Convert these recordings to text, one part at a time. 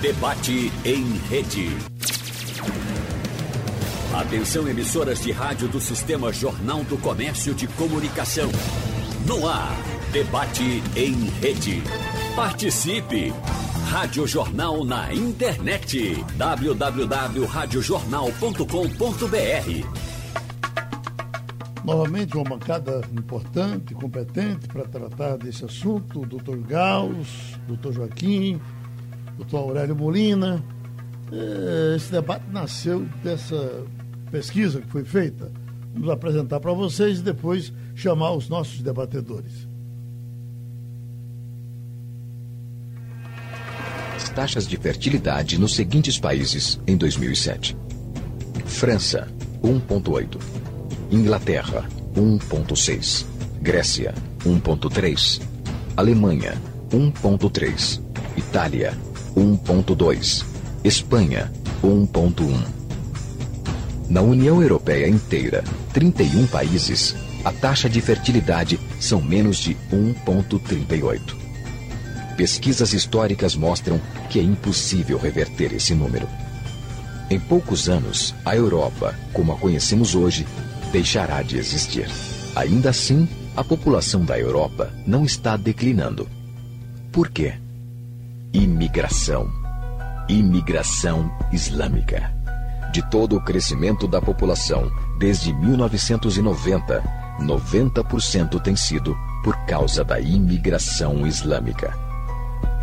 Debate em rede. Atenção, emissoras de rádio do Sistema Jornal do Comércio de Comunicação. No ar, debate em rede. Participe! Rádio Jornal na internet. www.radiojornal.com.br Novamente, uma bancada importante, competente para tratar desse assunto: o doutor Gauss, doutor Joaquim, doutor Aurélio Molina. É, esse debate nasceu dessa pesquisa que foi feita. Vamos apresentar para vocês e depois chamar os nossos debatedores. Taxas de fertilidade nos seguintes países em 2007: França, 1,8. Inglaterra, 1,6. Grécia, 1,3. Alemanha, 1,3. Itália, 1,2. Espanha, 1,1. Na União Europeia inteira, 31 países, a taxa de fertilidade são menos de 1,38. Pesquisas históricas mostram que é impossível reverter esse número. Em poucos anos, a Europa, como a conhecemos hoje, deixará de existir. Ainda assim, a população da Europa não está declinando. Por quê? Imigração. Imigração islâmica. De todo o crescimento da população desde 1990, 90% tem sido por causa da imigração islâmica.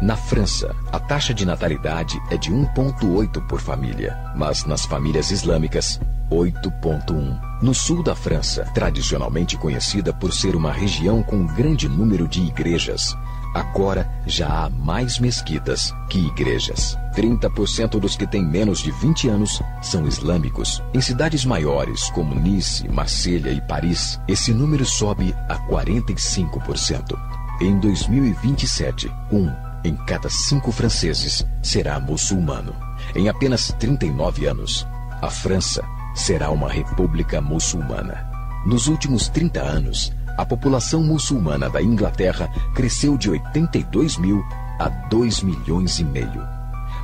Na França, a taxa de natalidade é de 1,8 por família, mas nas famílias islâmicas, 8,1. No sul da França, tradicionalmente conhecida por ser uma região com grande número de igrejas, agora já há mais mesquitas que igrejas. 30% dos que têm menos de 20 anos são islâmicos. Em cidades maiores como Nice, Marselha e Paris, esse número sobe a 45%. Em 2027, um em cada cinco franceses será muçulmano. Em apenas 39 anos, a França será uma república muçulmana. Nos últimos 30 anos, a população muçulmana da Inglaterra cresceu de 82 mil a 2 milhões e meio.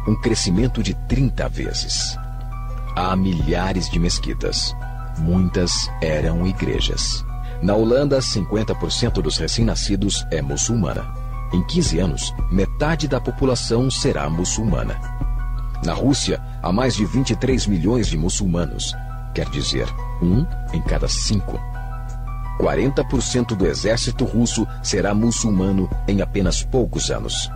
Um crescimento de 30 vezes. Há milhares de mesquitas. Muitas eram igrejas. Na Holanda, 50% dos recém-nascidos é muçulmana. Em 15 anos, metade da população será muçulmana. Na Rússia, há mais de 23 milhões de muçulmanos, quer dizer, um em cada cinco. 40% do exército russo será muçulmano em apenas poucos anos.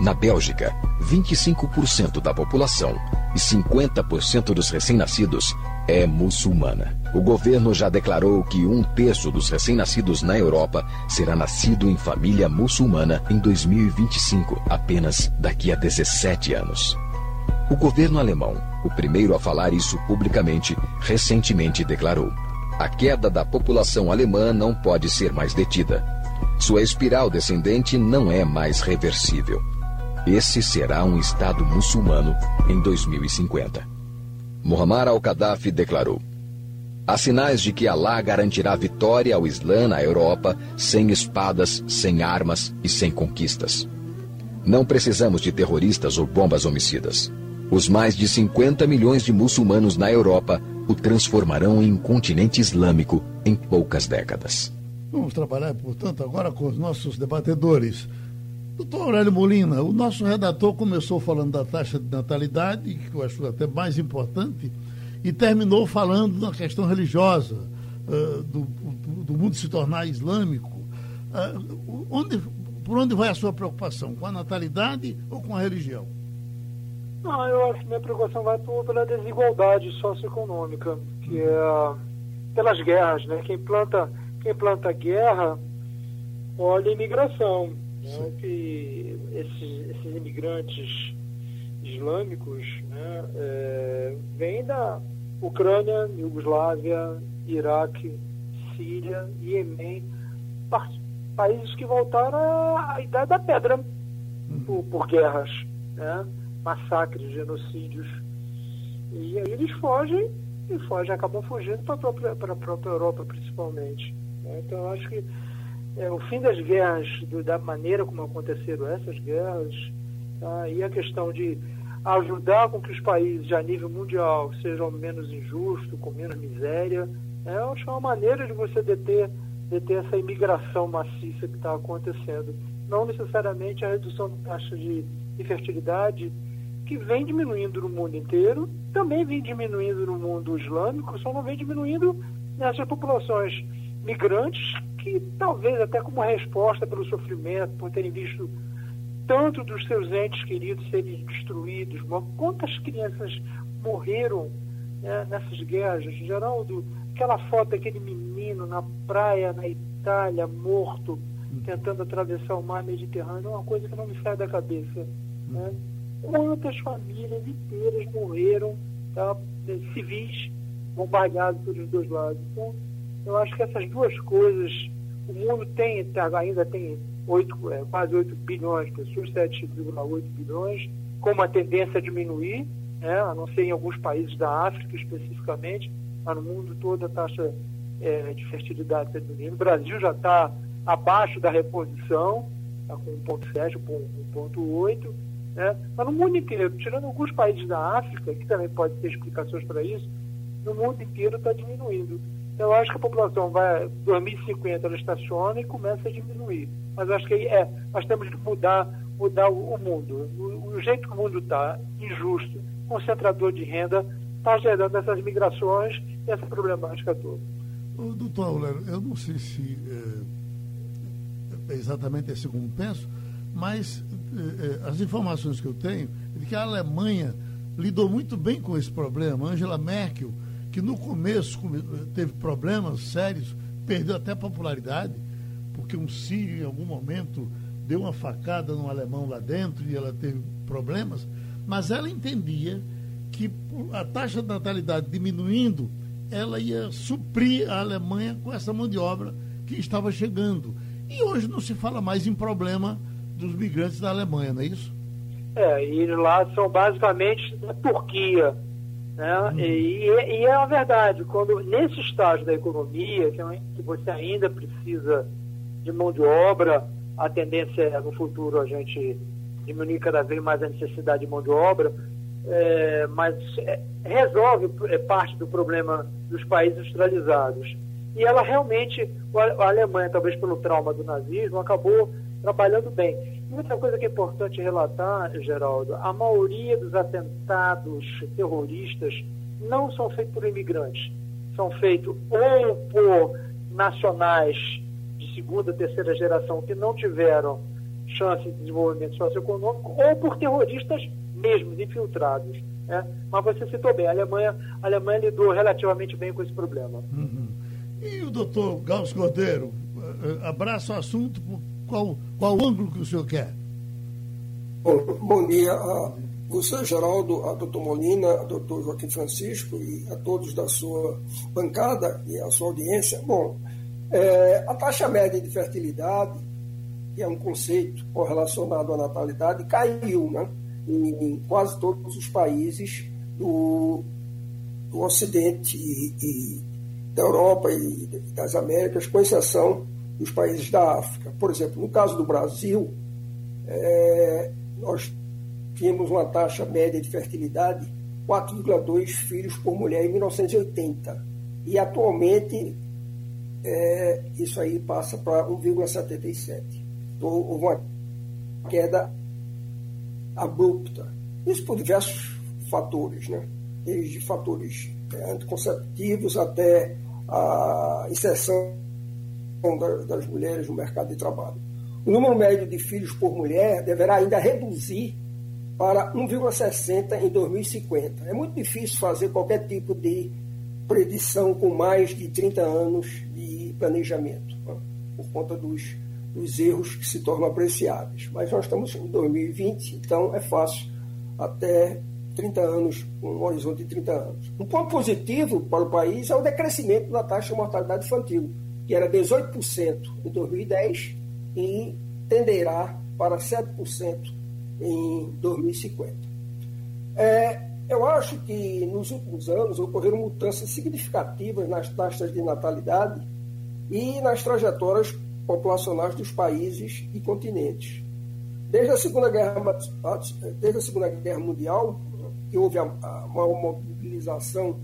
Na Bélgica, 25% da população e 50% dos recém-nascidos é muçulmana. O governo já declarou que um terço dos recém-nascidos na Europa será nascido em família muçulmana em 2025, apenas daqui a 17 anos. O governo alemão, o primeiro a falar isso publicamente, recentemente declarou: a queda da população alemã não pode ser mais detida. Sua espiral descendente não é mais reversível. Esse será um Estado muçulmano em 2050. Muammar al-Gaddafi declarou: Há sinais de que Alá garantirá vitória ao Islã na Europa sem espadas, sem armas e sem conquistas. Não precisamos de terroristas ou bombas homicidas. Os mais de 50 milhões de muçulmanos na Europa o transformarão em continente islâmico em poucas décadas. Vamos trabalhar, portanto, agora com os nossos debatedores. Doutor Aurélio Molina, o nosso redator começou falando da taxa de natalidade, que eu acho até mais importante, e terminou falando da questão religiosa, uh, do, do, mundo se tornar islâmico. Uh, onde, por onde vai a sua preocupação? Com a natalidade ou com a religião? Não, eu acho que minha preocupação vai por, pela desigualdade socioeconômica, que é pelas guerras, né? Quem planta, quem planta guerra olha a imigração né, que esses, esses imigrantes islâmicos né, é, vêm da Ucrânia, Iugoslávia, Iraque, Síria, Iêmen, países que voltaram à idade da pedra uhum. por, por guerras, né, massacres, genocídios. E aí eles fogem e fogem, acabam fugindo para a própria, própria Europa, principalmente. Né. Então, eu acho que é, o fim das guerras, do, da maneira como aconteceram essas guerras, Tá? E a questão de ajudar com que os países a nível mundial sejam menos injustos, com menos miséria, é, acho que é uma maneira de você deter, deter essa imigração maciça que está acontecendo. Não necessariamente a redução da taxa de infertilidade, que vem diminuindo no mundo inteiro, também vem diminuindo no mundo islâmico, só não vem diminuindo nessas populações migrantes que talvez até como resposta pelo sofrimento, por terem visto tanto dos seus entes queridos serem destruídos, quantas crianças morreram né, nessas guerras, Geraldo, aquela foto daquele menino na praia na Itália, morto, tentando atravessar o mar Mediterrâneo, é uma coisa que não me sai da cabeça. Né? Quantas famílias inteiras morreram, tá, civis bombardeados pelos dois lados. Então, eu acho que essas duas coisas, o mundo tem, tá, ainda tem 8, é, quase 8 bilhões de pessoas, 7,8 bilhões, com uma tendência a diminuir, né, a não ser em alguns países da África especificamente, mas no mundo todo a taxa é, de fertilidade está diminuindo. O Brasil já está abaixo da reposição, está com 1,7, 1,8, né? mas no mundo inteiro, tirando alguns países da África, que também pode ter explicações para isso, no mundo inteiro está diminuindo. Então, eu acho que a população vai, 2050, ela estaciona e começa a diminuir. Mas acho que é, nós temos que mudar, mudar o, o mundo. O, o, jeito que o mundo está, injusto, concentrador de renda, está gerando essas migrações e essa problemática toda. doutor Aurélio, eu não sei se é, é exatamente assim como penso, mas é, as informações que eu tenho é de que a Alemanha lidou muito bem com esse problema. Angela Merkel que no começo teve problemas sérios, perdeu até popularidade, porque um sírio em algum momento deu uma facada no alemão lá dentro e ela teve problemas, mas ela entendia que a taxa de natalidade diminuindo, ela ia suprir a Alemanha com essa mão de obra que estava chegando. E hoje não se fala mais em problema dos migrantes da Alemanha, não é isso? É, e lá são basicamente da Turquia, né? Uhum. E, e, é a verdade, quando nesse estágio da economia, que, é que você ainda precisa de mão de obra, a tendência é no futuro a gente diminuir cada vez mais a necessidade de mão de obra, é, mas é, resolve é, parte do problema dos países industrializados. E ela realmente, a Alemanha, talvez pelo trauma do nazismo, acabou trabalhando bem. Outra coisa que é importante relatar, Geraldo, a maioria dos atentados terroristas não são feitos por imigrantes, são feitos ou por nacionais de segunda, terceira geração que não tiveram chance de desenvolvimento socioeconômico, ou por terroristas mesmo, infiltrados. Né? Mas você citou bem, a Alemanha, a Alemanha lidou relativamente bem com esse problema. Uhum. E o doutor Gauss Cordeiro, eh, eh, abraça o assunto qual, qual ângulo que o senhor quer? Bom, bom dia a você, Geraldo, a doutor Molina, a doutor Joaquim Francisco e a todos da sua bancada e a sua audiência. Bom, é, a taxa média de fertilidade, que é um conceito correlacionado à natalidade, caiu né, em, quase todos os países do, do Ocidente e, e da Europa e das Américas, com exceção dos países da África. Por exemplo, no caso do Brasil, é, nós tínhamos uma taxa média de fertilidade 4,2 filhos por mulher em 1980. E atualmente é, isso aí passa para 1,77. Então, houve uma queda abrupta. Isso por diversos fatores, né? desde fatores é, anticonceptivos até a inserção das mulheres no mercado de trabalho. O número médio de filhos por mulher deverá ainda reduzir para 1,60 em 2050. É muito difícil fazer qualquer tipo de predição com mais de 30 anos de planejamento, né? por conta dos, dos erros que se tornam apreciáveis. Mas nós estamos em 2020, então é fácil até 30 anos, um horizonte de 30 anos. Um ponto positivo para o país é o decrescimento da taxa de mortalidade infantil que era 18% em 2010 e tenderá para 7% em 2050. É, eu acho que nos últimos anos ocorreram mudanças significativas nas taxas de natalidade e nas trajetórias populacionais dos países e continentes. desde a Segunda Guerra, desde a Segunda Guerra Mundial, que houve a, a maior mobilização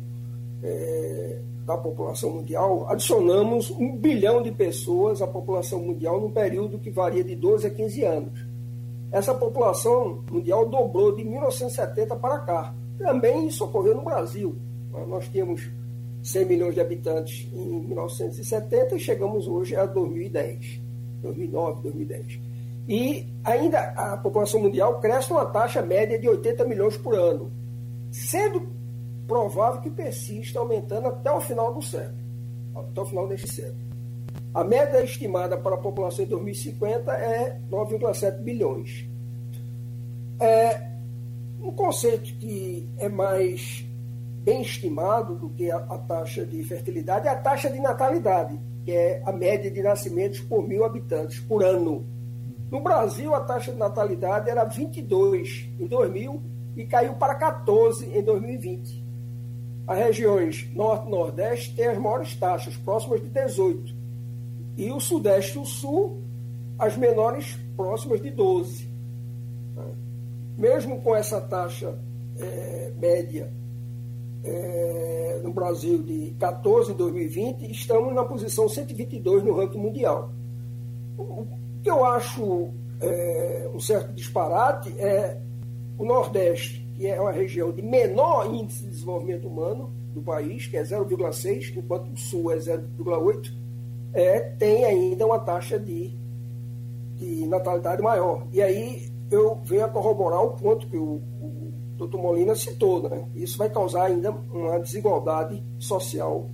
é, da população mundial, adicionamos um bilhão de pessoas à população mundial num período que varia de 12 a 15 anos. Essa população mundial dobrou de 1970 para cá. Também isso ocorreu no Brasil. Nós tínhamos 100 milhões de habitantes em 1970 e chegamos hoje a 2010, 2009, 2010. E ainda a população mundial cresce numa taxa média de 80 milhões por ano, sendo provável que persista aumentando até o final do século, até o final deste século. A média estimada para a população em 2050 é 9,7 bilhões. É, um conceito que é mais bem estimado do que a, a, taxa de fertilidade é a taxa de natalidade, que é a média de nascimentos por mil habitantes por ano. No Brasil, a taxa de natalidade era 22 em 2000 e caiu para 14 em 2020. As regiões Norte e Nordeste têm as maiores taxas, próximas de 18. E o Sudeste e o Sul, as menores, próximas de 12. Mesmo com essa taxa é, média é, no Brasil de 14 em 2020, estamos na posição 122 no ranking mundial. O que eu acho é, um certo disparate é o Nordeste que é uma região de menor índice de desenvolvimento humano do país, que é 0,6, enquanto o Sul é 0,8, é, tem ainda uma taxa de, de natalidade maior. E aí eu venho a corroborar o ponto que o, o Dr. Molina citou. Né? Isso vai causar ainda uma desigualdade social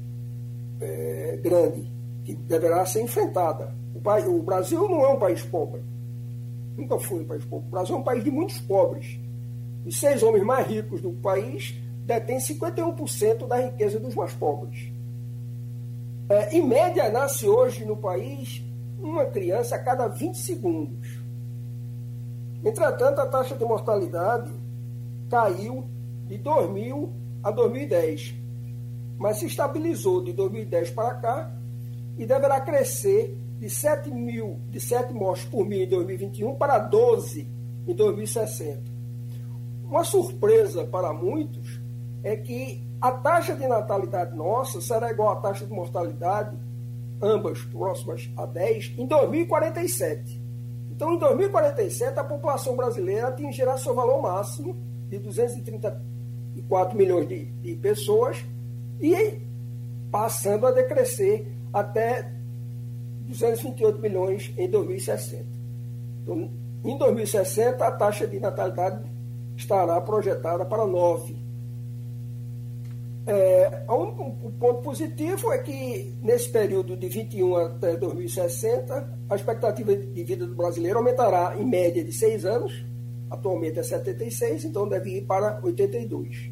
é, grande, que deverá ser enfrentada. O, o Brasil não é um país pobre. Nunca foi um país pobre. O Brasil é um país de muitos pobres os seis homens mais ricos do país detêm 51% da riqueza dos mais pobres. É, em média, nasce hoje no país uma criança a cada 20 segundos. Entretanto, a taxa de mortalidade caiu de 2000 a 2010, mas se estabilizou de 2010 para cá e deverá crescer de 7, mil, de 7 mortes por mil em 2021 para 12 em 2060. Uma surpresa para muitos é que a taxa de natalidade nossa será igual à taxa de mortalidade, ambas próximas a 10, em 2047. Então, em 2047, a população brasileira atingirá seu valor máximo de 234 milhões de, de pessoas e passando a decrescer até 228 milhões em 2060. Então, em 2060, a taxa de natalidade estará projetada para 9. É, um, um ponto positivo é que, nesse período de 21 até 2060, a expectativa de vida do brasileiro aumentará em média de 6 anos, atualmente é 76, então deve ir para 82.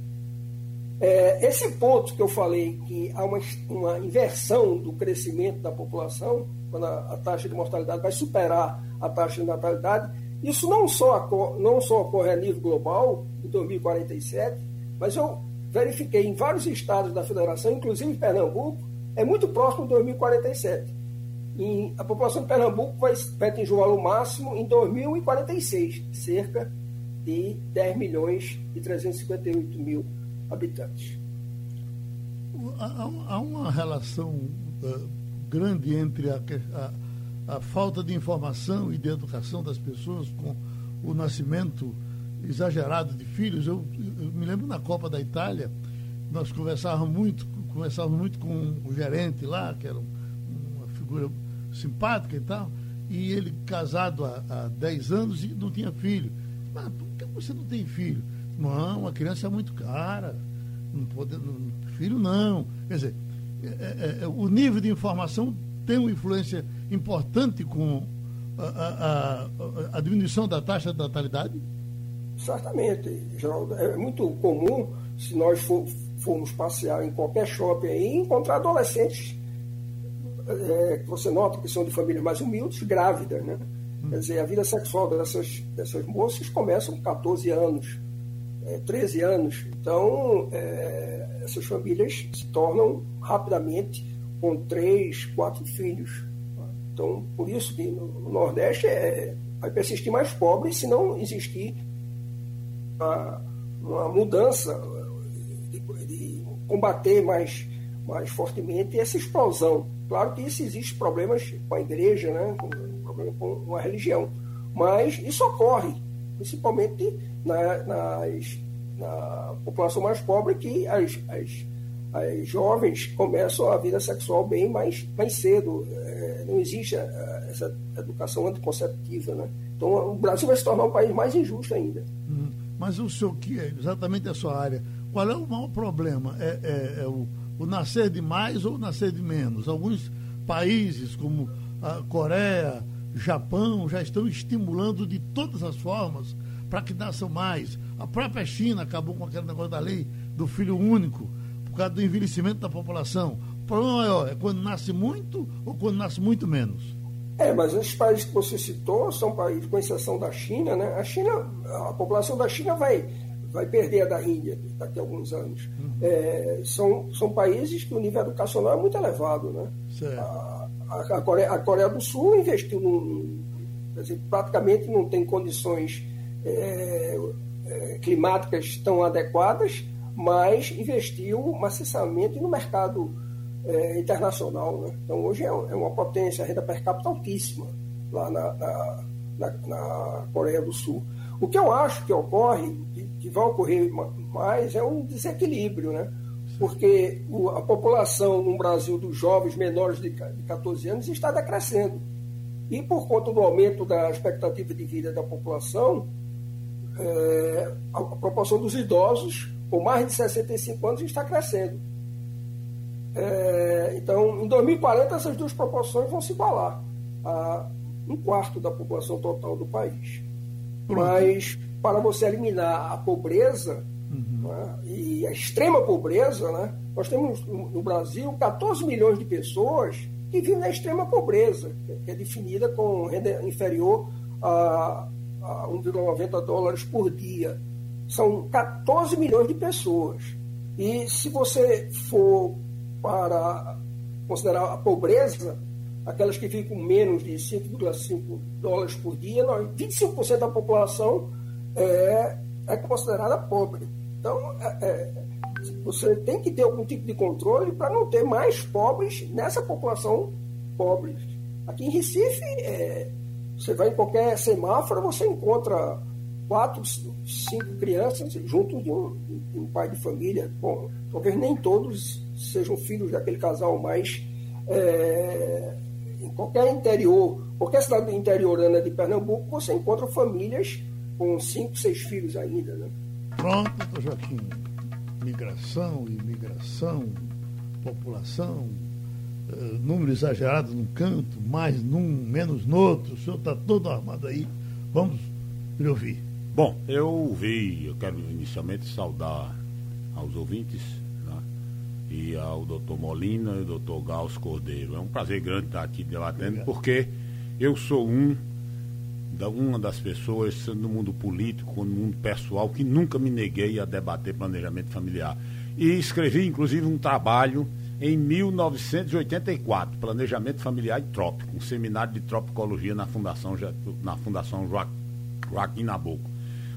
É, esse ponto que eu falei, que há uma, uma inversão do crescimento da população, quando a, a taxa de mortalidade vai superar a taxa de natalidade, isso não só, não só ocorre a nível global, em 2047, mas eu verifiquei em vários estados da federação, inclusive em Pernambuco, é muito próximo de 2047. E a população de Pernambuco vai, vai atingir o valor máximo em 2046, cerca de 10 milhões e 358 mil habitantes. Há, há uma relação uh, grande entre a, a a falta de informação e de educação das pessoas com o nascimento exagerado de filhos. Eu, eu me lembro na Copa da Itália, nós conversávamos muito, conversávamos muito com o gerente lá, que era uma figura simpática e tal, e ele casado há, há 10 anos e não tinha filho. Mas por que você não tem filho? Não, a criança é muito cara, não pode, não, filho não. Quer dizer, é, é, é, o nível de informação tem uma influência importante com a, a, a, diminuição da taxa de natalidade? Certamente, Geraldo. É muito comum, se nós for, formos passear em qualquer shopping encontrar adolescentes é, que você nota que são de famílias mais humildes, grávidas, né? Hum. Quer dizer, a vida sexual dessas, dessas moças começa com 14 anos, é, 13 anos. Então, é, essas famílias se tornam rapidamente com três, quatro filhos. Então, por isso que no Nordeste é, vai persistir mais pobre se não existir uma, uma mudança de, de, combater mais, mais fortemente essa explosão. Claro que isso existe problemas com a igreja, né? com, problema com a religião, mas isso ocorre principalmente na, nas, na população mais pobre que as, as as jovens começam a vida sexual bem mais, mais cedo. É, não existe é, essa educação anticonceptiva. Né? Então, o Brasil vai se tornar um país mais injusto ainda. Hum, mas o senhor, que é exatamente a sua área, qual é o maior problema? É, é, é o, o, nascer de mais ou nascer de menos? Alguns países, como a Coreia, Japão, já estão estimulando de todas as formas para que nasçam mais. A própria China acabou com aquele negócio da lei do filho único por causa do envelhecimento da população. O problema maior é quando nasce muito ou quando nasce muito menos? É, mas esses países que você citou são países, com exceção da China, né? A China, a população da China vai, vai perder a da Índia daqui a alguns anos. Uhum. É, são, são países que o nível educacional é muito elevado, né? A, a, a, Coreia, a Coreia do Sul investiu num, dizer, praticamente não tem condições é, é, climáticas tão adequadas mas investiu maciçamente no mercado é, internacional. Né? Então, hoje é, é, uma potência, a renda per capita altíssima lá na, na, na, na Coreia do Sul. O que eu acho que ocorre, que, que vai ocorrer mais, é um desequilíbrio, né? porque a população no Brasil dos jovens menores de, de 14 anos está decrescendo. E por conta do aumento da expectativa de vida da população, é, a proporção dos idosos com mais de 65 anos está crescendo. É, então, em 2040, essas duas proporções vão se igualar a um quarto da população total do país. Pronto. Mas, para você eliminar a pobreza uhum. né, e a extrema pobreza, né, nós temos no Brasil 14 milhões de pessoas que vivem na extrema pobreza, que é definida com renda inferior a, a 1,90 dólares por dia são 14 milhões de pessoas. E se você for para considerar a pobreza, aquelas que ficam menos de 5,5 dólares por dia, 25% da população é, é considerada pobre. Então, é, é, você tem que ter algum tipo de controle para não ter mais pobres nessa população pobre. Aqui em Recife, é, você vai em qualquer semáforo, você encontra quatro, cinco crianças junto de um, de um, pai de família. Bom, talvez nem todos sejam filhos daquele casal, mas é, em qualquer interior, qualquer cidade interiorana de Pernambuco, você encontra famílias com cinco, seis filhos ainda. Né? Pronto, Joaquim. Migração, imigração, população, uh, número exagerado num canto, mais num, menos no outro. O senhor está todo armado aí. Vamos lhe ouvir. Bom, eu ouvi, eu quero inicialmente saudar aos ouvintes né, e ao doutor Molina e ao doutor Gauss Cordeiro. É um prazer grande estar aqui debatendo, porque eu sou um da, uma das pessoas no mundo político, no mundo pessoal, que nunca me neguei a debater planejamento familiar. E escrevi, inclusive, um trabalho em 1984, Planejamento Familiar e Trópico, um seminário de tropicologia na Fundação, na Fundação Joaquim Nabuco.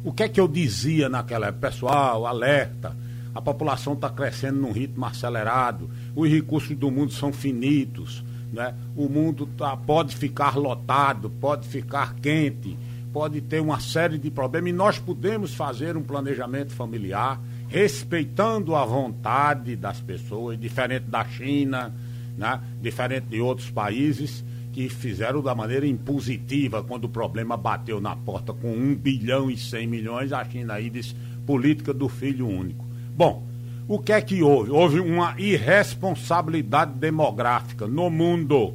O que é que eu dizia naquela época? Pessoal, alerta, a população está crescendo num ritmo acelerado, os recursos do mundo são finitos, né? o mundo tá, pode ficar lotado, pode ficar quente, pode ter uma série de problemas, e nós podemos fazer um planejamento familiar respeitando a vontade das pessoas, diferente da China, né? diferente de outros países que fizeram da maneira impositiva quando o problema bateu na porta com 1 bilhão e 100 milhões, a China aí disse política do filho único. Bom, o que é que houve? Houve uma irresponsabilidade demográfica no mundo.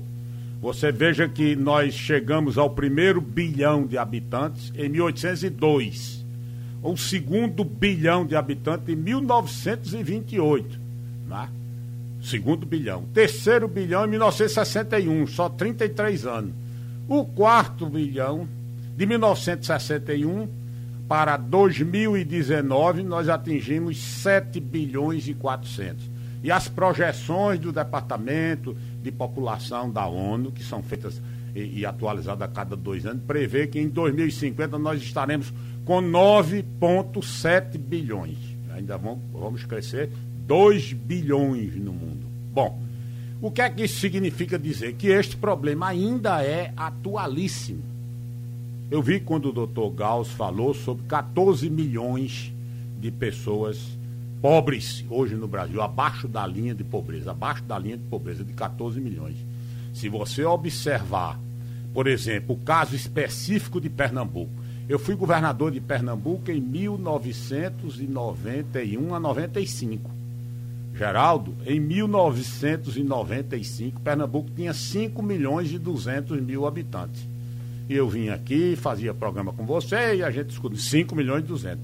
Você veja que nós chegamos ao primeiro bilhão de habitantes em 1802, o segundo bilhão de habitantes em 1928. Né? Segundo bilhão. Terceiro bilhão em 1961, só 33 anos. O quarto bilhão, de 1961 para 2019, nós atingimos 7 bilhões e 400. E as projeções do Departamento de População da ONU, que são feitas e, e atualizada a cada dois anos, prevê que em 2050 nós estaremos com 9,7 bilhões. Ainda vamos, vamos crescer 2 bilhões no mundo. Bom, o que é que isso significa dizer? Que este problema ainda é atualíssimo. Eu vi quando o doutor Gauss falou sobre 14 milhões de pessoas pobres hoje no Brasil, abaixo da linha de pobreza, abaixo da linha de pobreza de 14 milhões. Se você observar, por exemplo, o caso específico de Pernambuco, eu fui governador de Pernambuco em 1991 a 95. Geraldo, em 1995, Pernambuco tinha 5 milhões e 200 mil habitantes. E eu vim aqui, fazia programa com você e a gente discutiu 5 milhões e 200.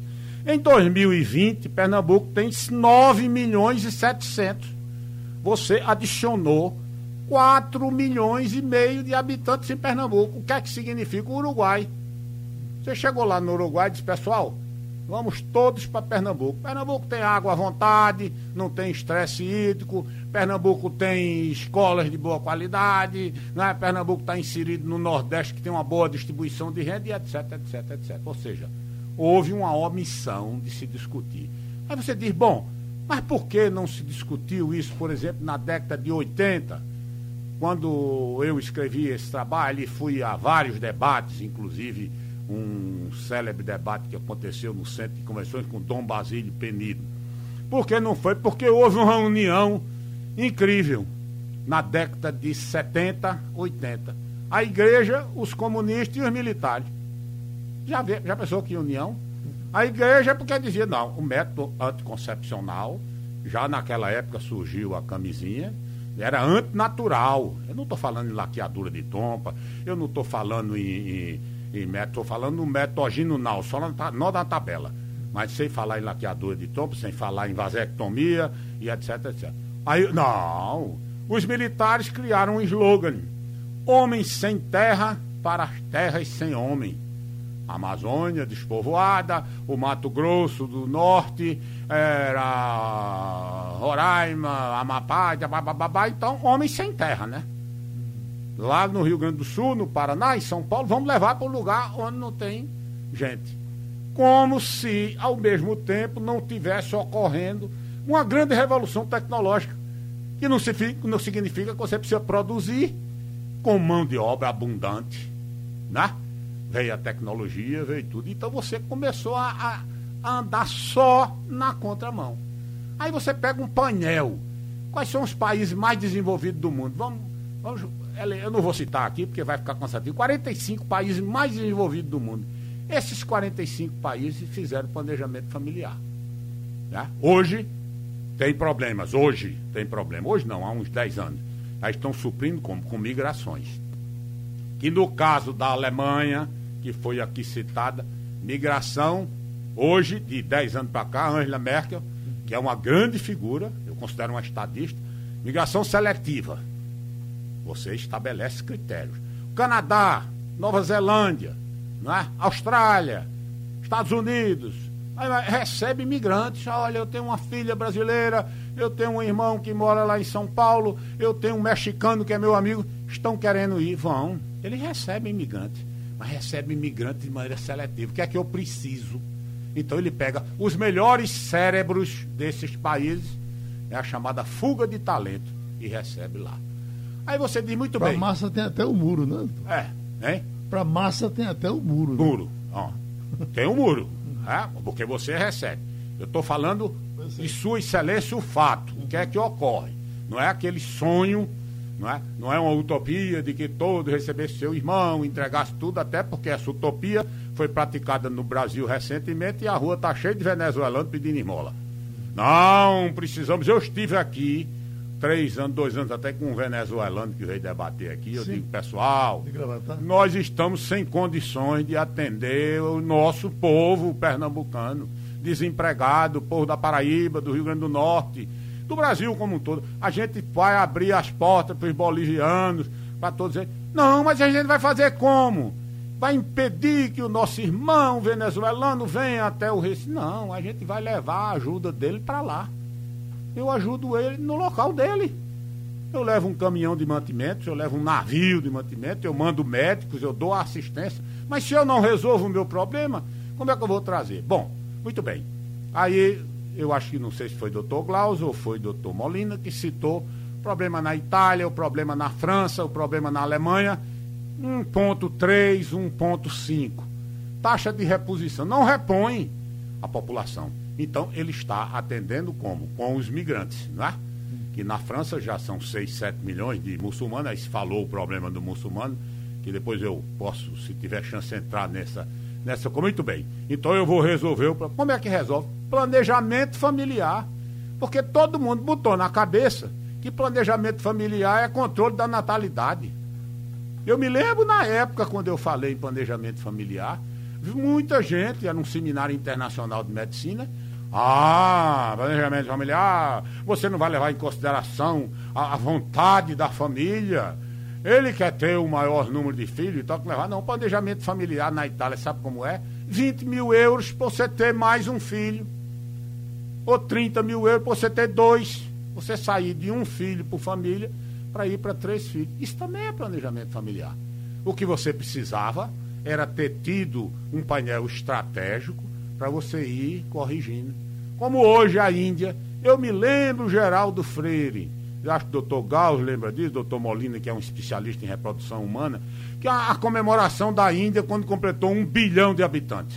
Em 2020, Pernambuco tem 9 milhões e 700. Você adicionou 4 milhões e meio de habitantes em Pernambuco. O que é que significa o Uruguai? Você chegou lá no Uruguai e disse, pessoal, Vamos todos para Pernambuco. Pernambuco tem água à vontade, não tem estresse hídrico. Pernambuco tem escolas de boa qualidade. Né? Pernambuco está inserido no Nordeste, que tem uma boa distribuição de renda, e etc, etc, etc. Ou seja, houve uma omissão de se discutir. Aí você diz, bom, mas por que não se discutiu isso, por exemplo, na década de 80? Quando eu escrevi esse trabalho e fui a vários debates, inclusive um célebre debate que aconteceu no Centro de Convenções com Dom Basílio Penido. Por que não foi? Porque houve uma união incrível na década de 70, 80. A igreja, os comunistas e os militares. Já, vê, já pensou que união? A igreja é porque dizia, não, o método anticoncepcional, já naquela época surgiu a camisinha, era antinatural. Eu não estou falando em laqueadura de tompa, eu não estou falando em, em em estou falando no método oginunal, só na, não na tabela. Mas sem falar em laqueadura de topo, sem falar em vasectomia e etc, etc. Aí, não, os militares criaram um slogan: Homens sem terra para as terras sem homem. Amazônia despovoada, o Mato Grosso do Norte, era Roraima, Amapá, babá, então homens sem terra, né? Lá no Rio Grande do Sul, no Paraná, em São Paulo, vamos levar para um lugar onde não tem gente. Como se, ao mesmo tempo, não tivesse ocorrendo uma grande revolução tecnológica, que não, se, não significa que você precisa produzir com mão de obra abundante, né? Veio a tecnologia, veio tudo. Então você começou a, a, a andar só na contramão. Aí você pega um painel. Quais são os países mais desenvolvidos do mundo? Vamos, vamos eu não vou citar aqui porque vai ficar cansativo, 45 países mais desenvolvidos do mundo. Esses 45 países fizeram planejamento familiar. Né? Hoje tem problemas, hoje tem problema. Hoje não, há uns 10 anos. Aí estão suprindo como? Com migrações. Que no caso da Alemanha, que foi aqui citada, migração, hoje, de 10 anos para cá, Angela Merkel, que é uma grande figura, eu considero uma estadista, migração seletiva você estabelece critérios. Canadá, Nova Zelândia, é? Austrália, Estados Unidos, recebe imigrantes. Olha, eu tenho uma filha brasileira, eu tenho um irmão que mora lá em São Paulo, eu tenho um mexicano que é meu amigo, estão querendo ir, vão. Ele recebe imigrantes, mas recebe imigrantes de maneira seletiva. O que é que eu preciso? Então ele pega os melhores cérebros desses países, é a chamada fuga de talento, e recebe lá. Aí você diz muito pra bem. Para massa tem até o muro, né? É, hein? Para massa tem até o muro. Né? Muro, ó. Tem o um muro, é? porque você recebe. Eu estou falando de sua excelência o fato, o que é que ocorre. Não é aquele sonho, não é? Não é uma utopia de que todo recebesse seu irmão, entregasse tudo, até porque essa utopia foi praticada no Brasil recentemente e a rua está cheia de venezuelanos pedindo esmola. Não, precisamos. Eu estive aqui três anos, dois anos até com um venezuelano que veio debater aqui. Eu Sim. digo, pessoal, nós estamos sem condições de atender o nosso povo pernambucano, desempregado, o povo da Paraíba, do Rio Grande do Norte, do Brasil como um todo. A gente vai abrir as portas para os bolivianos, para todos eles. Não, mas a gente vai fazer como? Vai impedir que o nosso irmão venezuelano venha até o Recife? Não, a gente vai levar a ajuda dele para lá eu ajudo ele no local dele. Eu levo um caminhão de mantimentos, eu levo um navio de mantimentos, eu mando médicos, eu dou assistência. Mas se eu não resolvo o meu problema, como é que eu vou trazer? Bom, muito bem. Aí eu acho que não sei se foi doutor Glaus ou foi doutor Molina que citou problema na Itália, o problema na França, o problema na Alemanha, 1,3, 1,5. Taxa de reposição. Não repõe a população. Então, ele está atendendo como? Com os migrantes, não é? Que na França já são 6, 7 milhões de muçulmanos, aí se falou o problema do muçulmano, que depois eu posso, se tiver chance, entrar nessa, nessa. Muito bem. Então eu vou resolver o Como é que resolve? Planejamento familiar. Porque todo mundo botou na cabeça que planejamento familiar é controle da natalidade. Eu me lembro na época, quando eu falei em planejamento familiar, muita gente, era um seminário internacional de medicina, ah, planejamento familiar, você não vai levar em consideração a, a vontade da família. Ele quer ter o maior número de filhos, então que levar. Não, planejamento familiar na Itália, sabe como é? 20 mil euros para você ter mais um filho. Ou 30 mil euros para você ter dois. Você sair de um filho por família para ir para três filhos. Isso também é planejamento familiar. O que você precisava era ter tido um painel estratégico para você ir corrigindo. Como hoje a Índia, eu me lembro Geraldo Freire, eu acho que o doutor Gauss lembra disso, doutor Molina, que é um especialista em reprodução humana, que a, a comemoração da Índia quando completou um bilhão de habitantes.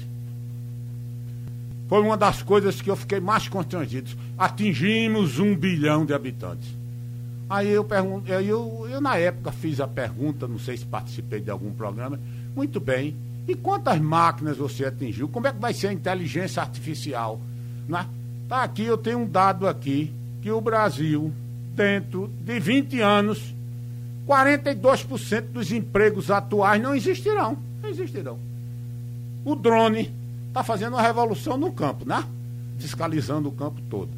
Foi uma das coisas que eu fiquei mais constrangido. Atingimos um bilhão de habitantes. Aí eu pergunto, eu, eu na época fiz a pergunta, não sei se participei de algum programa. Muito bem. E quantas máquinas você atingiu? Como é que vai ser a inteligência artificial? Né? Tá aqui, eu tenho um dado aqui que o Brasil, dentro de 20 anos, 42% dos empregos atuais não existirão. Não existirão. O drone está fazendo uma revolução no campo, né? Fiscalizando o campo todo.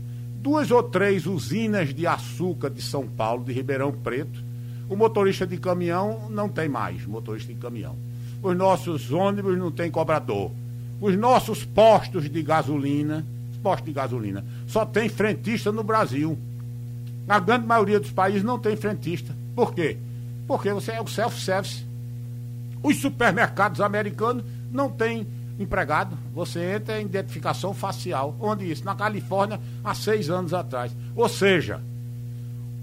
Duas ou três usinas de açúcar de São Paulo, de Ribeirão Preto. O motorista de caminhão não tem mais, motorista de caminhão. Os nossos ônibus não tem cobrador. Os nossos postos de gasolina, postos de gasolina, só tem frentista no Brasil. Na grande maioria dos países não tem frentista. Por quê? Porque você é o self-service. Os supermercados americanos não têm empregado, você entra em identificação facial. Onde isso? Na Califórnia, há seis anos atrás. Ou seja,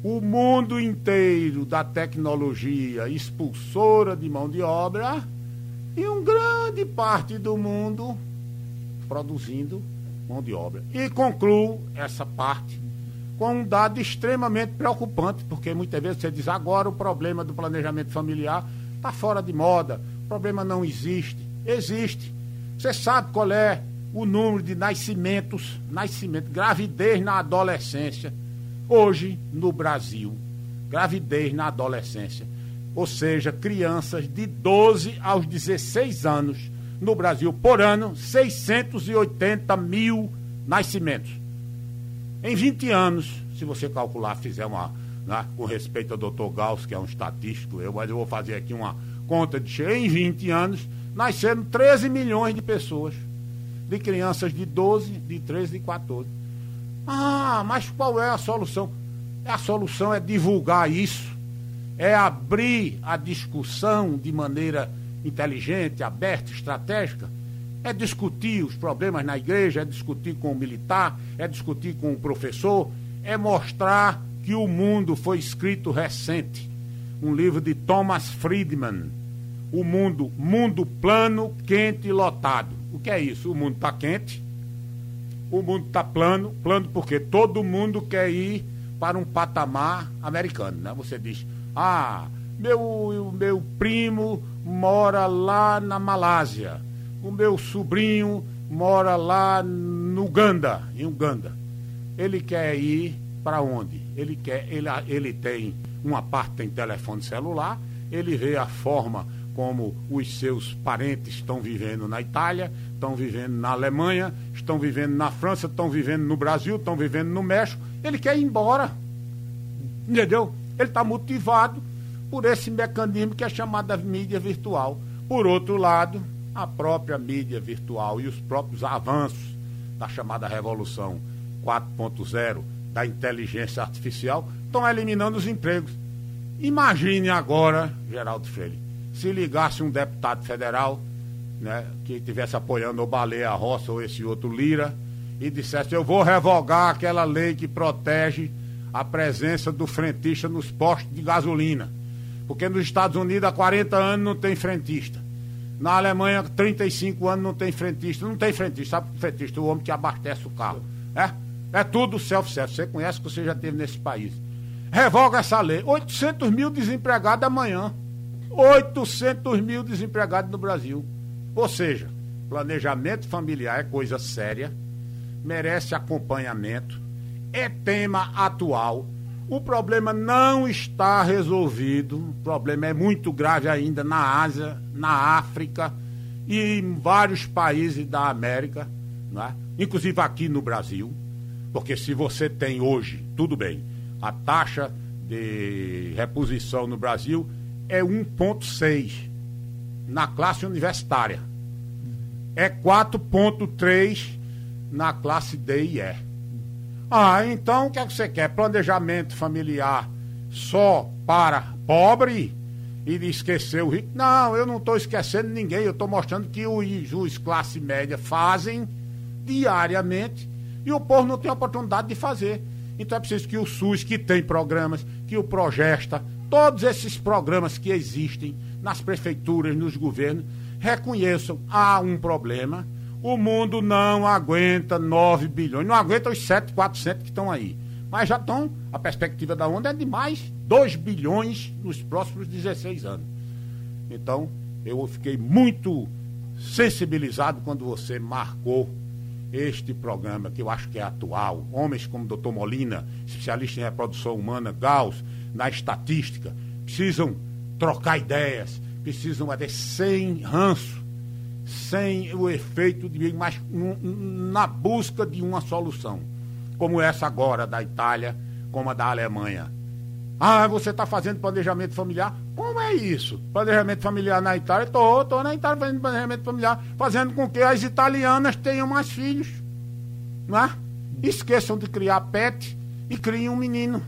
o mundo inteiro da tecnologia expulsora de mão de obra e uma grande parte do mundo produzindo mão de obra. E concluo essa parte com um dado extremamente preocupante, porque muitas vezes você diz agora o problema do planejamento familiar está fora de moda, o problema não existe. Existe. Você sabe qual é o número de nascimentos, nascimento, gravidez na adolescência, hoje no Brasil. Gravidez na adolescência. Ou seja, crianças de 12 aos 16 anos no Brasil por ano, 680 mil nascimentos. Em 20 anos, se você calcular, fizer uma, né, com respeito ao doutor Gauss, que é um estatístico, eu, mas eu vou fazer aqui uma conta de em 20 anos, nasceram 13 milhões de pessoas, de crianças de 12, de 13 e de 14. Ah, mas qual é a solução? A solução é divulgar isso, é abrir a discussão de maneira inteligente, aberta, estratégica, é discutir os problemas na igreja, é discutir com o militar, é discutir com o professor, é mostrar que o mundo foi escrito recente. Um livro de Thomas Friedman, o mundo, mundo plano, quente e lotado. O que é isso? O mundo está quente, o mundo está plano, plano porque todo mundo quer ir para um patamar americano, né? Você diz, ah, meu, meu primo mora lá na Malásia, o meu sobrinho mora lá no Uganda, em Uganda. Ele quer ir para onde? Ele quer, ele, ele tem uma parte tem telefone celular, ele vê a forma como os seus parentes estão vivendo na Itália, estão vivendo na Alemanha, estão vivendo na França, estão vivendo no Brasil, estão vivendo no México. Ele quer ir embora. Entendeu? Ele está motivado por esse mecanismo que é chamado mídia virtual. Por outro lado, a própria mídia virtual e os próprios avanços da chamada revolução 4.0 da inteligência artificial estão eliminando os empregos. Imagine agora, Geraldo Freire, se ligasse um deputado federal, né, que estivesse apoiando o Baleia Roça ou esse outro Lira, e dissesse: Eu vou revogar aquela lei que protege a presença do frentista nos postos de gasolina. Porque nos Estados Unidos há 40 anos não tem frentista. Na Alemanha, 35 anos não tem frentista. Não tem frentista. Sabe frentista? O homem que abastece o carro. É? É tudo self-service. Você conhece que você já teve nesse país. Revoga essa lei. 800 mil desempregados amanhã. 800 mil desempregados no Brasil. Ou seja, planejamento familiar é coisa séria, merece acompanhamento, é tema atual. O problema não está resolvido, o problema é muito grave ainda na Ásia, na África e em vários países da América, é? inclusive aqui no Brasil. Porque se você tem hoje, tudo bem, a taxa de reposição no Brasil é 1,6 na classe universitária. É 4,3 na classe D e E. Ah, então o que, é que você quer? Planejamento familiar só para pobre e esquecer o rico? Não, eu não estou esquecendo ninguém, eu estou mostrando que os classe média fazem diariamente e o povo não tem oportunidade de fazer. Então é preciso que o SUS, que tem programas, que o Progesta, todos esses programas que existem nas prefeituras, nos governos, reconheçam há um problema. O mundo não aguenta 9 bilhões, não aguenta os 7,400 que estão aí. Mas já estão, a perspectiva da onda é de mais 2 bilhões nos próximos 16 anos. Então, eu fiquei muito sensibilizado quando você marcou este programa, que eu acho que é atual. Homens como o Dr. Molina, especialista em reprodução humana, Gauss, na estatística, precisam trocar ideias, precisam até sem ranço, sem o efeito de mas na busca de uma solução, como essa agora da Itália, como a da Alemanha. Ah, você está fazendo planejamento familiar? Como é isso? Planejamento familiar na Itália? Estou, estou na Itália fazendo planejamento familiar, fazendo com que as italianas tenham mais filhos. Não é? Esqueçam de criar pet e criem um menino.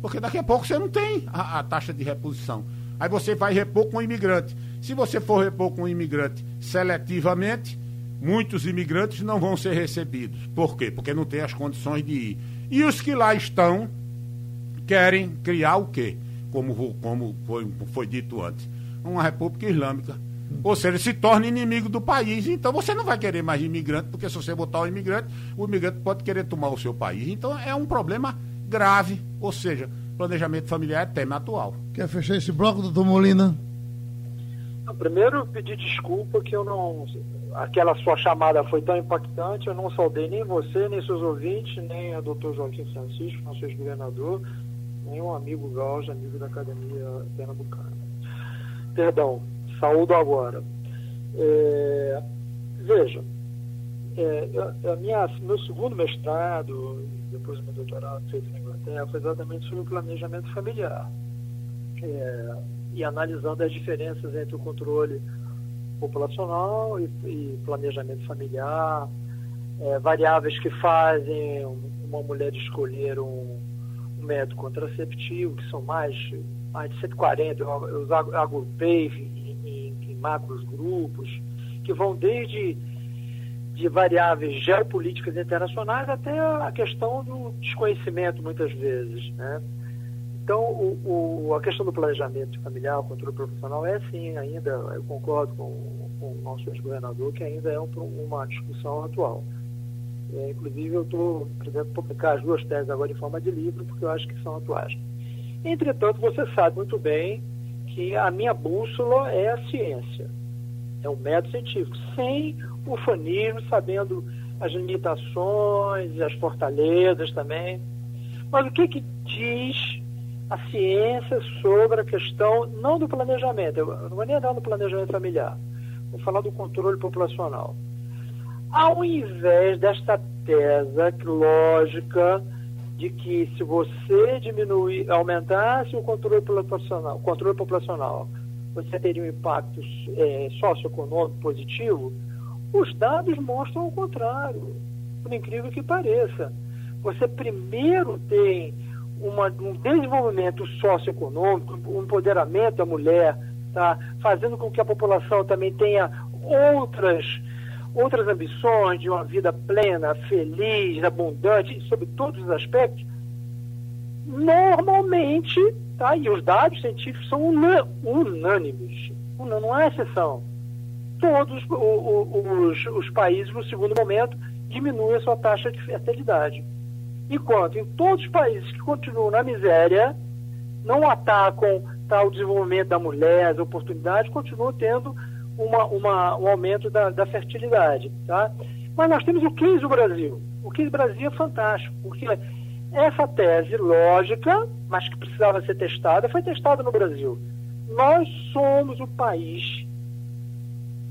Porque daqui a pouco você não tem a, a taxa de reposição. Aí você vai repor com o imigrante. Se você for repor com o imigrante seletivamente, muitos imigrantes não vão ser recebidos. Por quê? Porque não tem as condições de ir. E os que lá estão querem criar o quê? Como, como foi, foi dito antes, uma república islâmica. Ou seja, se torna inimigo do país. Então você não vai querer mais imigrante, porque se você botar o imigrante, o imigrante pode querer tomar o seu país. Então é um problema grave. Ou seja, planejamento familiar é tema atual. Quer fechar esse bloco, doutor Molina? Primeiro, pedir desculpa que eu não. Aquela sua chamada foi tão impactante, eu não saudei nem você, nem seus ouvintes, nem a doutor Joaquim Francisco, nosso ex-governador nenhum amigo Gauge, amigo da Academia Pernambucana. Perdão, saúdo agora. É, veja, é, a minha, meu segundo mestrado, depois do meu doutorado feito na Inglaterra, foi exatamente sobre o planejamento familiar. É, e analisando as diferenças entre o controle populacional e, e planejamento familiar, é, variáveis que fazem uma mulher escolher um, método contraceptivo, que são mais, mais de 140, eu os agrupei em, em, em macros grupos, que vão desde de variáveis geopolíticas internacionais até a questão do desconhecimento, muitas vezes. Né? Então, o, o, a questão do planejamento familiar, o controle profissional, é sim, ainda, eu concordo com, com o nosso ex-governador, que ainda é um, uma discussão atual. É, inclusive, eu estou pretendendo publicar as duas teses agora em forma de livro, porque eu acho que são atuais. Entretanto, você sabe muito bem que a minha bússola é a ciência, é o método científico, sem ufanismo, sabendo as limitações e as fortalezas também. Mas o que, que diz a ciência sobre a questão, não do planejamento, eu não vou nem entrar no planejamento familiar, vou falar do controle populacional ao invés desta tese lógica de que se você diminuir, aumentasse o controle populacional, controle populacional, você teria um impacto é, socioeconômico positivo, os dados mostram o contrário, por incrível que pareça. Você primeiro tem uma, um desenvolvimento socioeconômico, um empoderamento da mulher, tá? fazendo com que a população também tenha outras, outras ambições de uma vida plena, feliz, abundante, sobre todos os aspectos, normalmente, tá? e os dados científicos são unânimes, não há exceção. Todos os, os países, no segundo momento, diminuem a sua taxa de fertilidade. Enquanto em todos os países que continuam na miséria, não atacam tá, o desenvolvimento da mulher, as oportunidades, continuam tendo uma, uma, um aumento da, da fertilidade. Tá? Mas nós temos o case do Brasil. O case do Brasil é fantástico, porque essa tese lógica, mas que precisava ser testada, foi testada no Brasil. Nós somos o país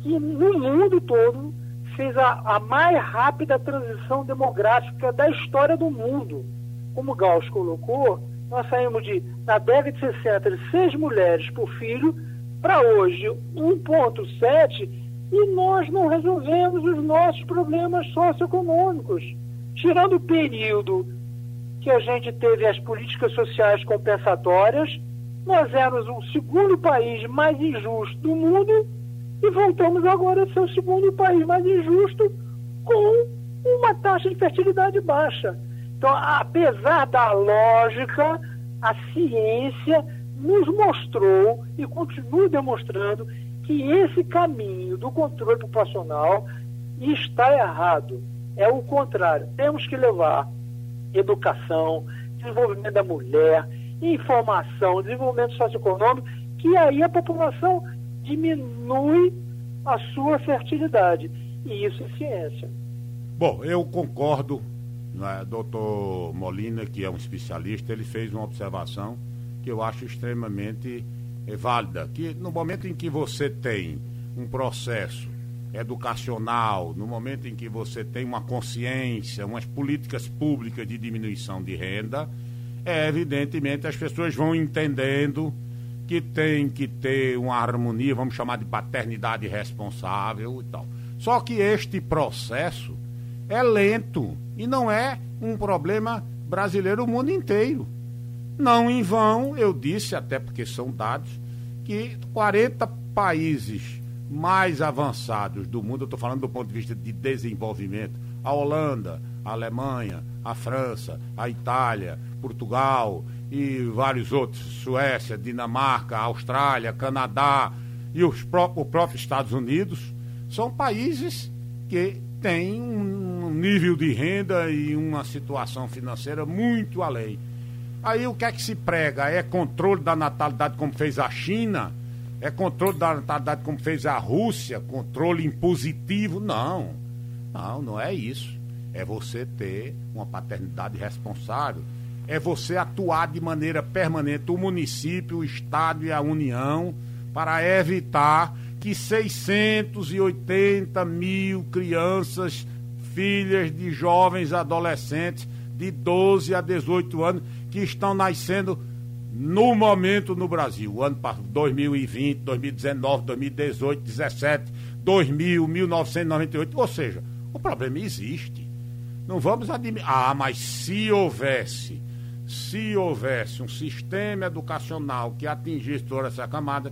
que no mundo todo fez a, a mais rápida transição demográfica da história do mundo. Como Gauss colocou, nós saímos de, na década de 60, de seis mulheres por filho, para hoje 1,7 e nós não resolvemos os nossos problemas socioeconômicos. Tirando o período que a gente teve as políticas sociais compensatórias, nós éramos o segundo país mais injusto do mundo e voltamos agora a ser o segundo país mais injusto com uma taxa de fertilidade baixa. Então, apesar da lógica, a ciência nos mostrou e continua demonstrando que esse caminho do controle populacional está errado. É o contrário. Temos que levar educação, desenvolvimento da mulher, informação, desenvolvimento socioeconômico, que aí a população diminui a sua fertilidade. E isso é ciência. Bom, eu concordo, né, doutor Molina, que é um especialista, ele fez uma observação que eu acho extremamente é, válida, que no momento em que você tem um processo educacional, no momento em que você tem uma consciência, umas políticas públicas de diminuição de renda, é evidentemente as pessoas vão entendendo que tem que ter uma harmonia, vamos chamar de paternidade responsável e tal. Só que este processo é lento e não é um problema brasileiro o mundo inteiro. Não em vão, eu disse, até porque são dados, que 40 países mais avançados do mundo, eu estou falando do ponto de vista de desenvolvimento, a Holanda, a Alemanha, a França, a Itália, Portugal, e vários outros, Suécia, Dinamarca, Austrália, Canadá e os pró o próprio Estados Unidos, são países que têm um nível de renda e uma situação financeira muito além. Aí o que é que se prega? É controle da natalidade como fez a China? É controle da natalidade como fez a Rússia? Controle impositivo? Não. Não, não é isso. É você ter uma paternidade responsável é você atuar de maneira permanente, o município, o Estado e a União, para evitar que 680 mil crianças, filhas de jovens adolescentes de 12 a 18 anos, que estão nascendo no momento no Brasil. Ano 2020, 2019, 2018, 2017, 2000, 1998. Ou seja, o problema existe. Não vamos admitir. Ah, mas se houvesse se houvesse um sistema educacional que atingisse toda essa camada,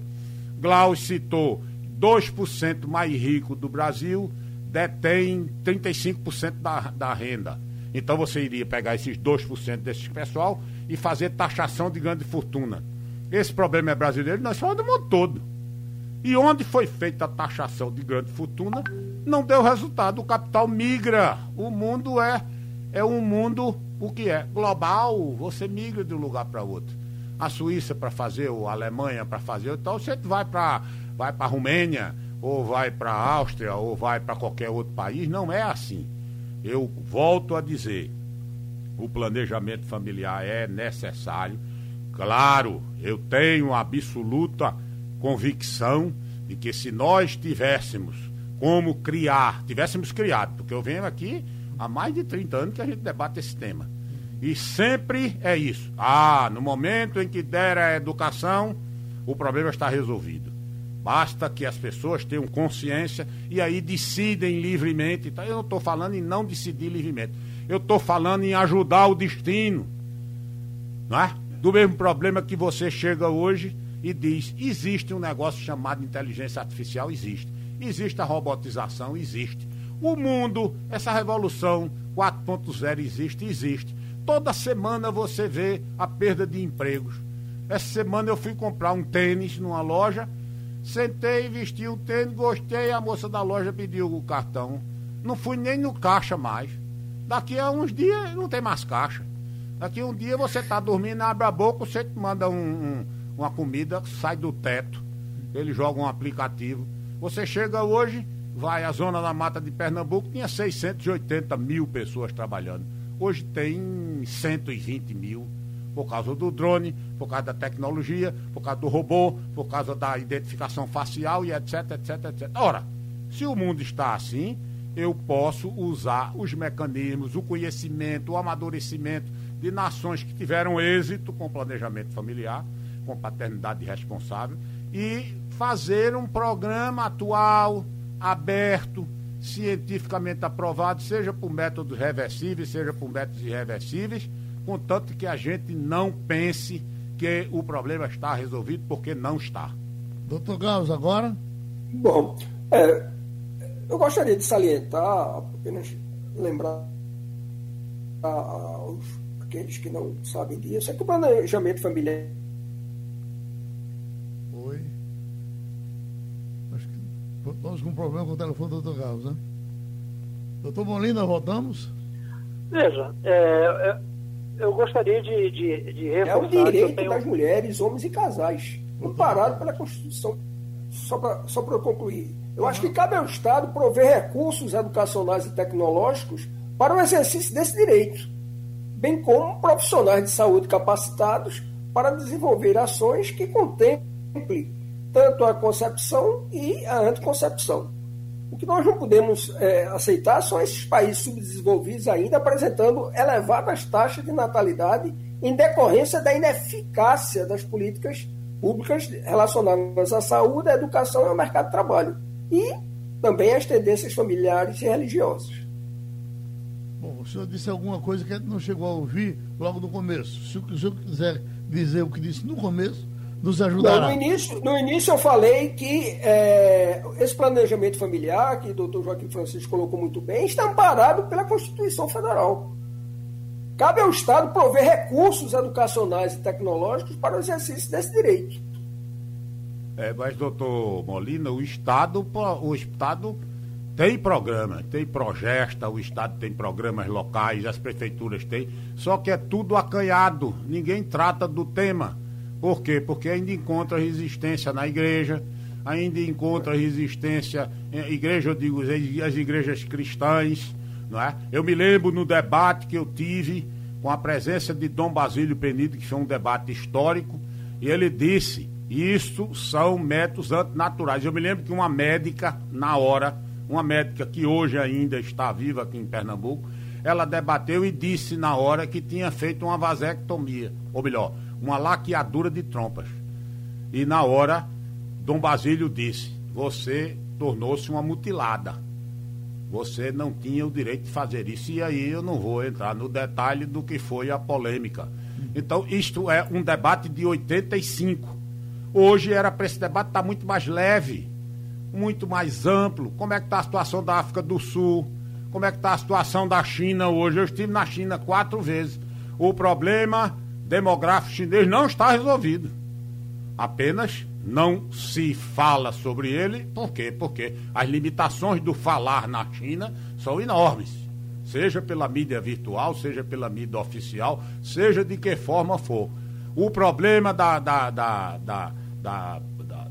Glaus citou 2% mais rico do Brasil detém 35% da, da renda. Então você iria pegar esses 2% desse pessoal e fazer taxação de grande fortuna. Esse problema é brasileiro, nós falamos do mundo todo. E onde foi feita a taxação de grande fortuna, não deu resultado. O capital migra. O mundo é, é um mundo o que é global, você migra de um lugar para outro. A Suíça para fazer, ou a Alemanha para fazer, então você vai para vai a Romênia, ou vai para a Áustria, ou vai para qualquer outro país. Não é assim. Eu volto a dizer: o planejamento familiar é necessário. Claro, eu tenho absoluta convicção de que se nós tivéssemos como criar, tivéssemos criado, porque eu venho aqui há mais de 30 anos que a gente debate esse tema. E sempre é isso. Ah, no momento em que der a educação, o problema está resolvido. Basta que as pessoas tenham consciência e aí decidem livremente. Então, eu não estou falando em não decidir livremente. Eu estou falando em ajudar o destino. Não é? Do mesmo problema que você chega hoje e diz: existe um negócio chamado inteligência artificial? Existe. Existe a robotização? Existe. O mundo, essa revolução 4.0 existe? Existe. Toda semana você vê a perda de empregos. Essa semana eu fui comprar um tênis numa loja, sentei, vesti o tênis, gostei, a moça da loja pediu o cartão. Não fui nem no caixa mais. Daqui a uns dias não tem mais caixa. Daqui um dia você está dormindo, abre a boca, você manda um, um, uma comida, sai do teto, ele joga um aplicativo. Você chega hoje, vai à zona da mata de Pernambuco, tinha 680 mil pessoas trabalhando. Hoje tem 120 mil por causa do drone, por causa da tecnologia, por causa do robô, por causa da identificação facial e etc, etc, etc. Ora, se o mundo está assim, eu posso usar os mecanismos, o conhecimento, o amadurecimento de nações que tiveram êxito com planejamento familiar, com paternidade responsável, e fazer um programa atual, aberto, cientificamente aprovado, seja por métodos reversíveis, seja por métodos irreversíveis, contanto que a gente não pense que o problema está resolvido, porque não está. Doutor Gauss, agora? Bom, é, eu gostaria de salientar, apenas lembrar aos aqueles que não sabem disso, é que o planejamento familiar. Estamos com um problema com o telefone do doutor Gauss, né? Doutor Molina, voltamos? Veja, é, é, eu gostaria de, de, de reforçar... É o direito tenho... das mulheres, homens e casais, amparado pela Constituição. Só para só eu concluir eu acho que cabe ao Estado prover recursos educacionais e tecnológicos para o exercício desse direito, bem como profissionais de saúde capacitados para desenvolver ações que contemplem tanto a concepção e a anticoncepção. O que nós não podemos é, aceitar são esses países subdesenvolvidos ainda apresentando elevadas taxas de natalidade em decorrência da ineficácia das políticas públicas relacionadas à saúde, à educação e ao mercado de trabalho e também as tendências familiares e religiosas. Bom, o senhor disse alguma coisa que a gente não chegou a ouvir logo no começo. Se o senhor quiser dizer o que disse no começo, nos ajudará. Não, no, início, no início eu falei que é, esse planejamento familiar, que o doutor Joaquim Francisco colocou muito bem, está amparado pela Constituição Federal. Cabe ao Estado prover recursos educacionais e tecnológicos para o exercício desse direito. É, mas, doutor Molina, o Estado, o Estado tem programa, tem progesta, o Estado tem programas locais, as prefeituras têm, só que é tudo acanhado, ninguém trata do tema. Por quê? Porque ainda encontra resistência na igreja, ainda encontra resistência, igreja, eu digo, as igrejas cristãs, não é? Eu me lembro no debate que eu tive com a presença de Dom Basílio Penido, que foi um debate histórico, e ele disse isso são métodos antinaturais. Eu me lembro que uma médica, na hora, uma médica que hoje ainda está viva aqui em Pernambuco, ela debateu e disse na hora que tinha feito uma vasectomia, ou melhor, uma laqueadura de trompas. E na hora, Dom Basílio disse: Você tornou-se uma mutilada. Você não tinha o direito de fazer isso. E aí eu não vou entrar no detalhe do que foi a polêmica. Então, isto é um debate de 85 Hoje era para esse debate estar tá muito mais leve, muito mais amplo. Como é que está a situação da África do Sul? Como é que está a situação da China hoje? Eu estive na China quatro vezes. O problema demográfico chinês não está resolvido. Apenas não se fala sobre ele. Por quê? Porque as limitações do falar na China são enormes. Seja pela mídia virtual, seja pela mídia oficial, seja de que forma for. O problema da, da, da, da da, da,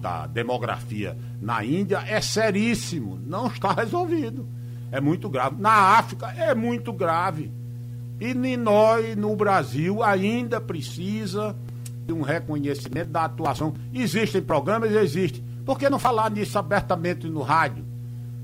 da demografia na Índia é seríssimo, não está resolvido. É muito grave. Na África é muito grave. E nós, no Brasil, ainda precisa de um reconhecimento da atuação. Existem programas, existem. Por que não falar nisso abertamente no rádio?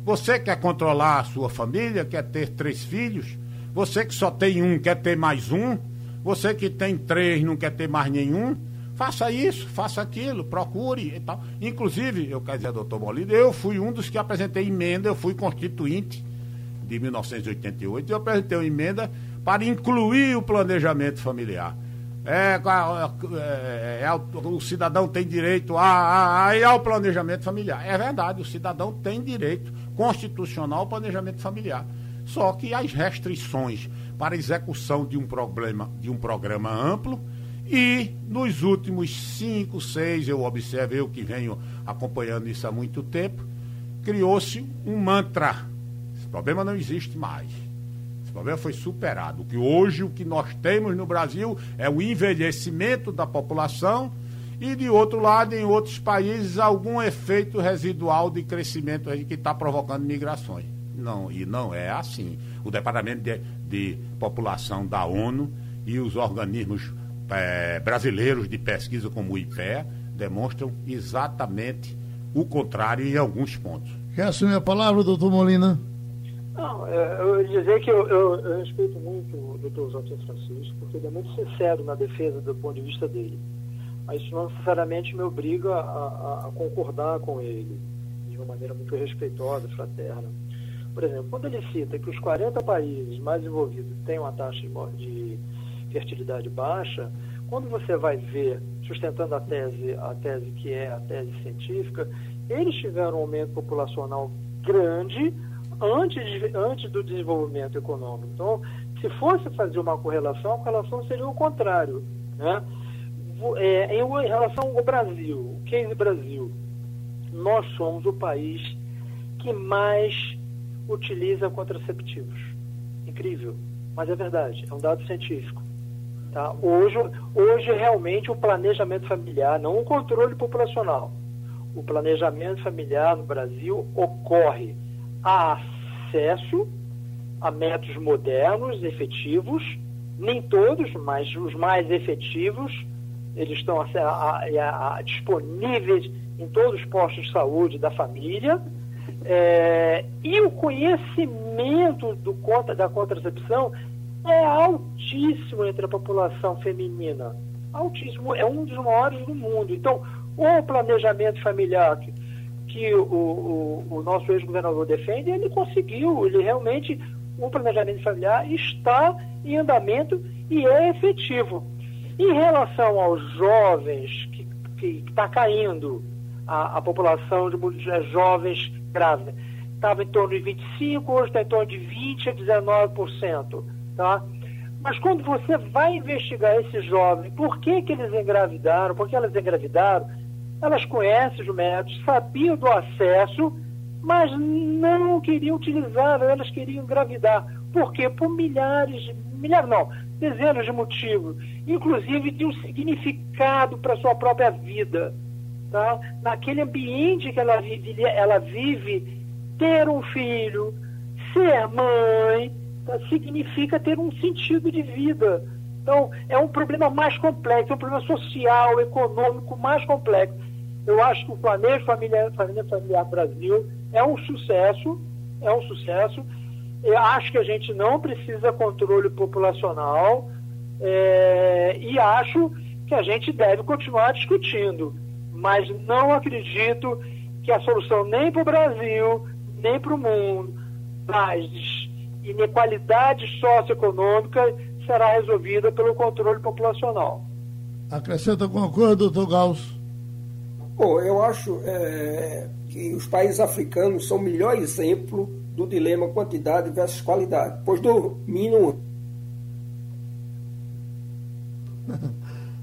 Você quer controlar a sua família, quer ter três filhos? Você que só tem um, quer ter mais um? Você que tem três, não quer ter mais nenhum? Faça isso, faça aquilo, procure e tal. Inclusive, eu quero dizer, doutor Molina, eu fui um dos que apresentei emenda, eu fui constituinte de 1988, eu apresentei uma emenda para incluir o planejamento familiar. É, é, é, é, o cidadão tem direito a, a, a, ao planejamento familiar. É verdade, o cidadão tem direito constitucional ao planejamento familiar. Só que as restrições para execução de um, problema, de um programa amplo e nos últimos cinco, seis, eu observei o que venho acompanhando isso há muito tempo, criou-se um mantra. Esse problema não existe mais esse problema foi superado. Que hoje o que nós temos no Brasil é o envelhecimento da população e de outro lado, em outros países, algum efeito residual de crescimento que está provocando migrações. Não, e não é assim. O Departamento de, de População da ONU e os organismos é, brasileiros de pesquisa, como o IPEA, demonstram exatamente o contrário em alguns pontos. Quer assumir a palavra, doutor Molina? Não, é, eu ia dizer que eu, eu, eu respeito muito o doutor Joaquim Francisco, porque ele é muito sincero na defesa do ponto de vista dele. Mas isso não necessariamente me obriga a, a, a concordar com ele de uma maneira muito respeitosa, fraterna. Por exemplo, quando ele cita que os 40 países mais envolvidos têm uma taxa de fertilidade baixa, quando você vai ver, sustentando a tese, a tese que é a tese científica, eles tiveram um aumento populacional grande antes, de, antes do desenvolvimento econômico. Então, se fosse fazer uma correlação, a correlação seria o contrário. Né? É, em, em relação ao Brasil, o case Brasil, nós somos o país que mais utiliza contraceptivos. Incrível, mas é verdade, é um dado científico. Tá? Hoje, hoje, realmente, o planejamento familiar, não o controle populacional, o planejamento familiar no Brasil ocorre há acesso a métodos modernos, efetivos, nem todos, mas os mais efetivos, eles estão a, a, a, disponíveis em todos os postos de saúde da família. É, e o conhecimento do, da contracepção é altíssimo entre a população feminina. Altíssimo, é um dos maiores do mundo. Então, o planejamento familiar, que que o, o, o nosso ex-governador defende, ele conseguiu, ele realmente, o planejamento familiar está em andamento e é efetivo. Em relação aos jovens, que está caindo a, a, população de mulheres jovens grávidas, estava em torno de 25%, hoje está em torno de 20% a 19%. Tá? Mas quando você vai investigar esses jovens, por que, que eles engravidaram, por que elas engravidaram, elas conhecem os métodos, sabiam do acesso, mas não queriam utilizar, elas queriam engravidar. Por quê? Por milhares, milhares não, dezenas de motivos, inclusive de um significado para sua própria vida. Tá? Naquele ambiente que ela vive, ela vive ter um filho, ser mãe, tá? significa ter um sentido de vida. Então, é um problema mais complexo, é um problema social, econômico mais complexo. Eu acho que o Planejo Família, Família Familiar Brasil é um sucesso, é um sucesso. Eu acho que a gente não precisa controle populacional é, e acho que a gente deve continuar discutindo, mas não acredito que a solução nem para o Brasil, nem para o mundo, das inequalidades socioeconômicas será resolvida pelo controle populacional. Acrescenta alguma coisa, doutor Gauss? Bom, eu acho é, que os países africanos são o melhor exemplo do dilema quantidade versus qualidade, pois dominam.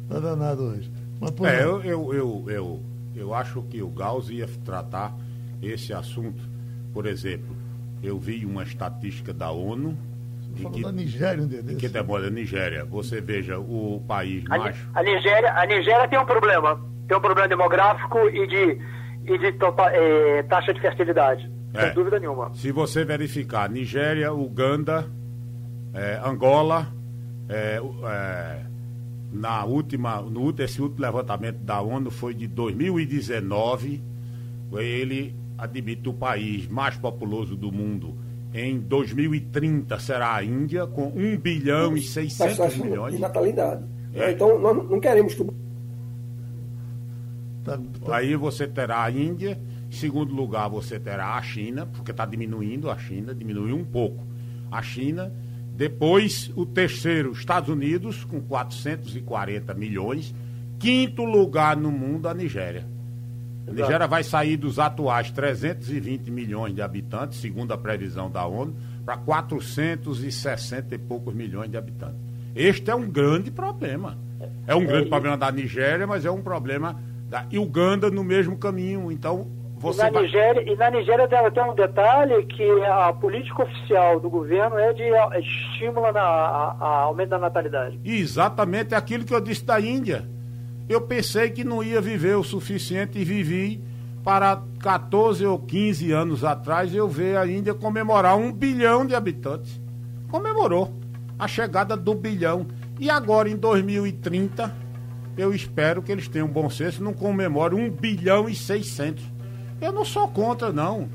Está danado hoje. Mas, é, eu, eu, eu, eu, eu acho que o Gauss ia tratar esse assunto. Por exemplo, eu vi uma estatística da ONU. Em que, da Nigéria, um dia em que demora a Nigéria. Você veja o país mais. A, Nigéria, a Nigéria tem um problema tem um problema demográfico e de, e de é, taxa de fertilidade. É. Sem dúvida nenhuma. Se você verificar Nigéria, Uganda, é, Angola, é, é, na última, no esse último levantamento da ONU foi de 2019, ele admite o país mais populoso do mundo em 2030 será a Índia, com 1 bilhão e 600 milhões. De natalidade. É. Então, nós não queremos que Tá, tá. Aí você terá a Índia, em segundo lugar você terá a China, porque está diminuindo a China, diminuiu um pouco. A China, Depois, o terceiro, Estados Unidos, com 440 milhões. Quinto lugar no mundo, a Nigéria. A Nigéria vai sair dos atuais 320 milhões de habitantes, segundo a previsão da ONU, para 460 e poucos milhões de habitantes. Este é um grande problema. É um grande é, problema da Nigéria, mas é um problema da Uganda no mesmo caminho. Então, você e na, vai... Nigéria, e na Nigéria tem, tem um detalhe que a política oficial do governo é de é estímulo na, a, a aumento da natalidade. Exatamente é aquilo que eu disse da Índia. Eu pensei que não ia viver o suficiente e vivi para 14 ou 15 anos atrás eu ver a Índia comemorar um bilhão de habitantes. Comemorou a chegada do bilhão. E agora, em 2030, eu espero que eles tenham bom senso e não comemorem um bilhão e 600. Eu não sou contra, não,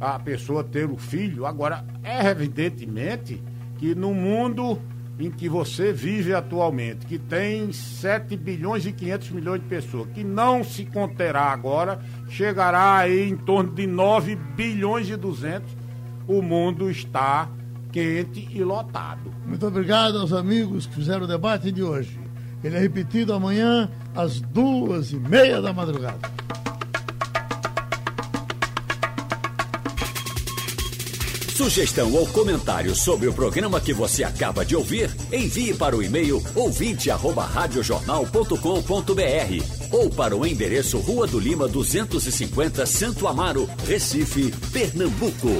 a pessoa ter o filho. Agora, é evidentemente que no mundo em que você vive atualmente, que tem 7 bilhões e 500 milhões de pessoas, que não se conterá agora, chegará aí em torno de 9 bilhões e 200, o mundo está quente e lotado. Muito obrigado aos amigos que fizeram o debate de hoje. Ele é repetido amanhã às duas e meia da madrugada. Sugestão ou comentário sobre o programa que você acaba de ouvir, envie para o e-mail ouvinte@radiojornal.com.br ou para o endereço Rua do Lima 250, Santo Amaro, Recife, Pernambuco.